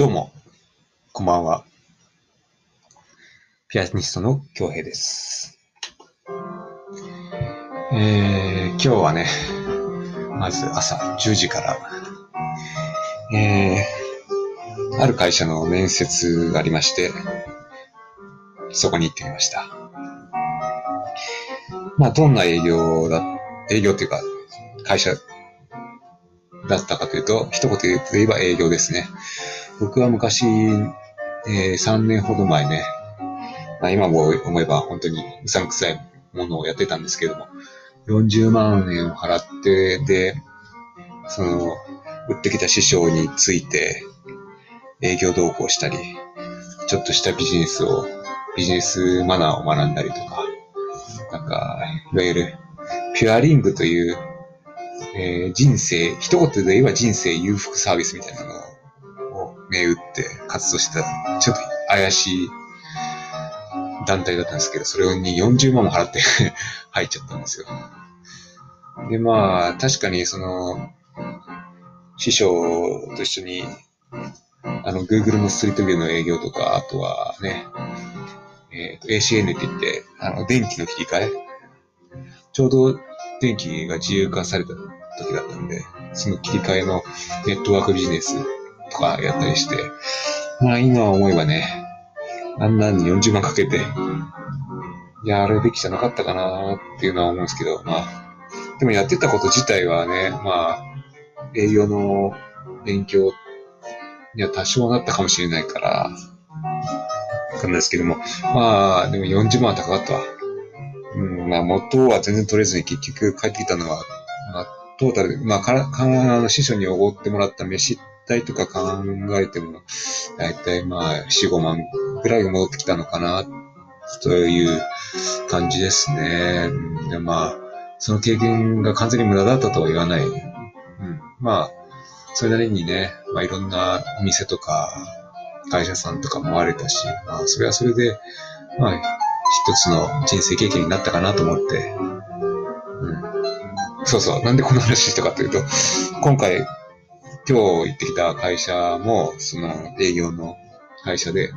どうも、こんばんは。ピアニストの京平です。えー、今日はね、まず朝10時から、えー、ある会社の面接がありまして、そこに行ってきました。まあ、どんな営業だ、営業っていうか、会社だったかというと、一言で言えば営業ですね。僕は昔、えー3年ほど前ね、まあ、今も思えば本当にうさんくさいものをやってたんですけども、40万円を払って、で、その、売ってきた師匠について営業同行したり、ちょっとしたビジネスを、ビジネスマナーを学んだりとか、なんか、いわゆる、ピュアリングという、えー人生、一言で言えば人生裕福サービスみたいなの銘打って活動してた、ちょっと怪しい団体だったんですけど、それに40万も払って 入っちゃったんですよ。で、まあ、確かにその、師匠と一緒に、あの、Google のストリートビューの営業とか、あとはね、えっ、と、ACN って言って、あの、電気の切り替え？ちょうど電気が自由化された時だったんで、その切り替えのネットワークビジネスとかやったりして、まあ今思えばね、あんなに40万かけて、やるべきじゃなかったかなっていうのは思うんですけど、まあ、でもやってたこと自体はね、まあ、営業の勉強には多少なったかもしれないから、わかんないですけども、まあ、でも40万は高かったわ。うん、まあ元は全然取れずに結局帰ってきたのは、まあ、トータル、まあ、から、かあの師匠におごってもらった飯代とか考えても、だいたいまあ、4、5万ぐらいが戻ってきたのかな、という感じですね。でまあ、その経験が完全に無駄だったとは言わない。うん、まあ、それなりにね、まあいろんなお店とか、会社さんとか回れたし、まあ、それはそれで、まあ、一つの人生経験になったかなと思って、うん、そうそう、なんでこの話したかというと、今回、今日行ってきた会社も、その営業の会社で、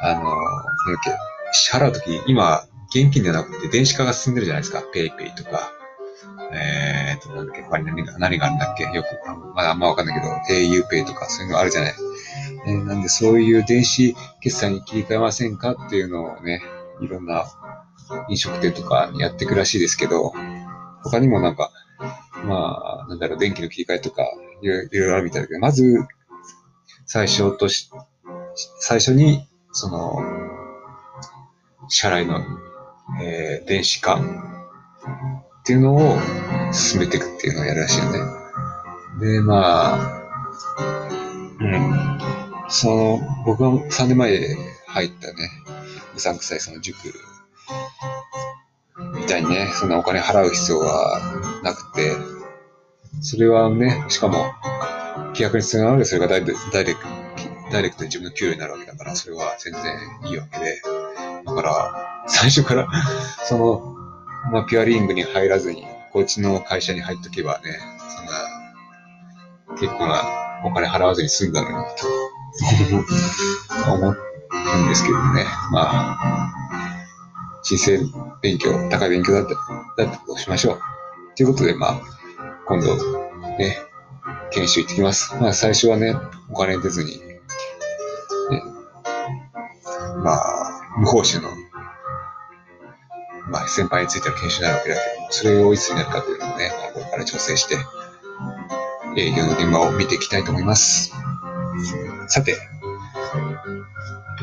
あの、なんだっけ、支払うとき、今、現金ではなくて電子化が進んでるじゃないですか。ペイペイとか。えーと、なんだっけ、他に何が何があるんだっけよく、あまだあんまわかんないけど、auPay とかそういうのあるじゃない。えーなんで、そういう電子決済に切り替えませんかっていうのをね、いろんな飲食店とかにやっていくらしいですけど、他にもなんか、まあ、なんだろう、電気の切り替えとか、いろいろあるみたいだけど、まず、最初とし、最初に、その、支払いの、えー電子化っていうのを進めていくっていうのをやるらしいよね。で、まあ、うん。その、僕が3年前入ったね、うさんくさいその塾みたいにね、そんなお金払う必要はなくて、それはね、しかも、規約につながるので、それがダイレダイレクト、ダイレクトに自分の給料になるわけだから、それは全然いいわけで。だから、最初から、その、まあ、ピュアリングに入らずに、こっちの会社に入っとけばね、そんな、結構なお金払わずに済んだのに、と思うんですけどね。まあ、人生勉強、高い勉強だった、だったとしましょう。ということで、まあ、今度、ね、研修行ってきます。まあ、最初はね、お金出ずに、ね、まあ、無報酬の、まあ、先輩についての研修になるわけだけど、それをいつになるかというのをね、これから調整して、営業の現場を見ていきたいと思います。さて、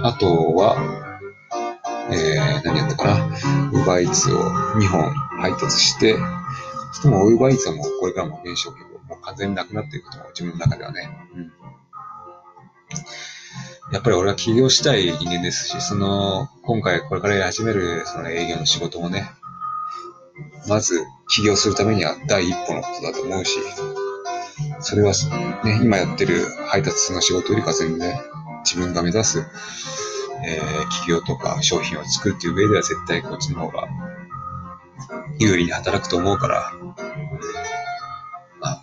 あとは、えー、何やったかな。ウーバーイーツを2本配達して、でもウーバーイーツはもうこれからも減少傾向、もう完全になくなっていくと思う、自分の中ではね。うん。やっぱり俺は起業したい人間ですし、その、今回これからやり始めるその営業の仕事もね、まず起業するためには第一歩のことだと思うし、それはね、今やってる配達の仕事よりか全然自分が目指す、えー企業とか商品を作るっていう上では絶対こっちの方が有利に働くと思うから、まあ、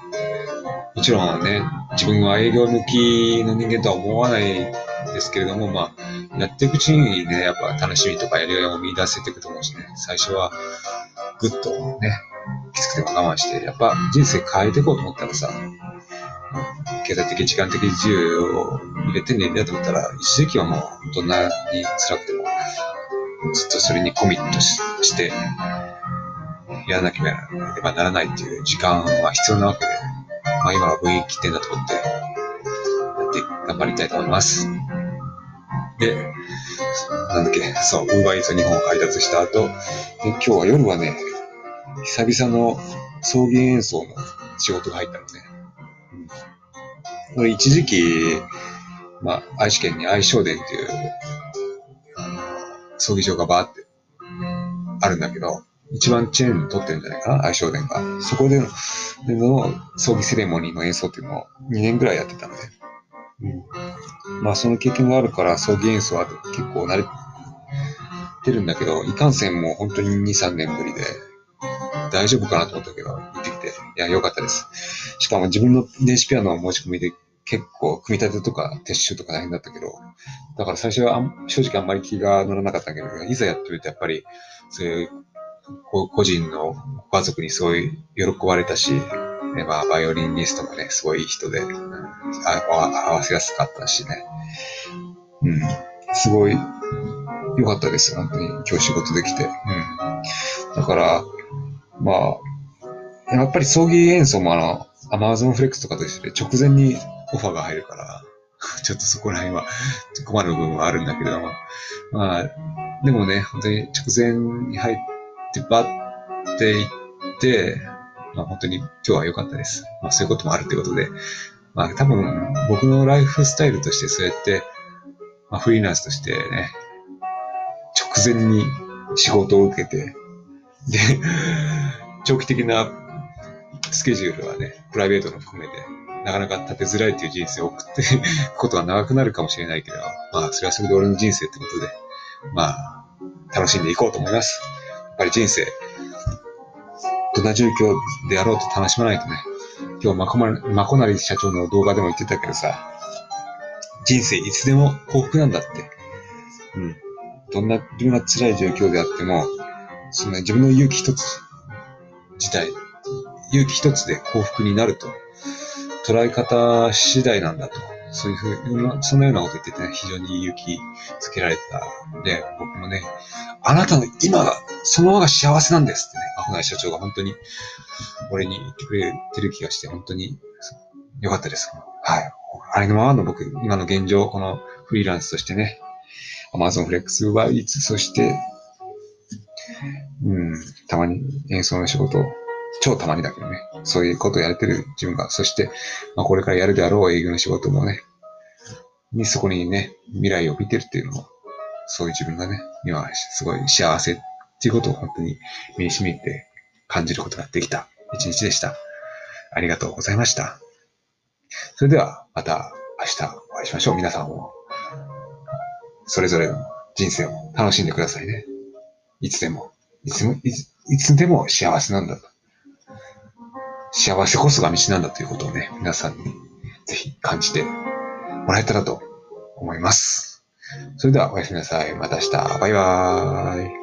もちろんね、自分は営業向きの人間とは思わないですけれども、まあ、やっていくうちにね、やっぱ楽しみとかやりがいを見出せていくと思うしね、最初はぐっとね、きつくても我慢して、やっぱ人生変えていこうと思ったらさ、経済的、時間的自由を入れてねんだと思ったら、一時期はもうどんなに辛くても、ずっとそれにコミットして、やらなければならないっていう時間は必要なわけで、まあ今は雰囲気点だと思って、やって頑張りたいと思います。で、なんだっけ、そう、ウーバーイーツ日本を配達した後、で今日は夜はね、久々の葬儀演奏の仕事が入ったのね。うん、一時期、まあ、愛知県に愛称殿っていう、葬儀場がバーってあるんだけど、一番チェーン取ってるんじゃないかな、愛称殿が。そこでのでの葬儀セレモニーの演奏っていうのを2年ぐらいやってたので、うん、まあその経験があるから葬儀演奏は結構慣れてるんだけど、いかんせんもう本当に2、3年ぶりで、大丈夫かなと思ったけど、行ってきて、いや、良かったです。しかも自分の電子ピアノの申し込みで結構、組み立てとか撤収とか大変だったけど、だから最初は正直あんまり気が乗らなかったけど、いざやってみるとやっぱり、そういう個人のご家族にすごい喜ばれたし、ね、まあ、バイオリニストもね、すごいいい人で、うん、合わせやすかったしね。うん。すごい良かったです。本当に今日仕事できて。うん。だから、まあ、やっぱり葬儀演奏もあの、アマゾンフレックスとかと一緒で直前にオファーが入るから、ちょっとそこら辺は困る部分はあるんだけれども、まあ、でもね、本当に直前に入ってバッて行って、まあ本当に今日は良かったです。まあそういうこともあるってことで、まあ多分僕のライフスタイルとしてそうやって、まあフリーランスとしてね、直前に仕事を受けて、で、長期的なスケジュールはね、プライベートの含めて、なかなか立てづらいという人生を送っていくことは長くなるかもしれないけど、まあ、それはそれで俺の人生ってことで、まあ、楽しんでいこうと思います。やっぱり人生、どんな状況であろうと楽しまないとね、今日まこま、まこなり社長の動画でも言ってたけどさ、人生いつでも幸福なんだって。うん。どんな自分が辛い状況であっても、その自分の勇気一つ自体、勇気一つで幸福になると、捉え方次第なんだと、そういうふうそのようなこと言っててね、非常に勇気づけられたで、僕もね、あなたの今が、そのままが幸せなんですってね、アホナイ社長が本当に俺に言ってくれてる気がして、本当に良かったです。はい。あれのままの僕、今の現状、このフリーランスとしてね、Amazon Flex、Uber Eats、そして、うん、たまに演奏の仕事、超たまにだけどね、そういうことをやれてる自分が、そして、まあ、これからやるであろう営業の仕事もね、にそこにね、未来を見てるっていうのも、そういう自分がね、今すごい幸せっていうことを本当に身に染みて感じることができた一日でした。ありがとうございました。それではまた明日お会いしましょう。皆さんもそれぞれの人生を楽しんでくださいね。いつでも、いつも、いついつでも幸せなんだと。幸せこそが道なんだということをね、皆さんにぜひ感じてもらえたらと思います。それではおやすみなさい。また明日。バイバーイ。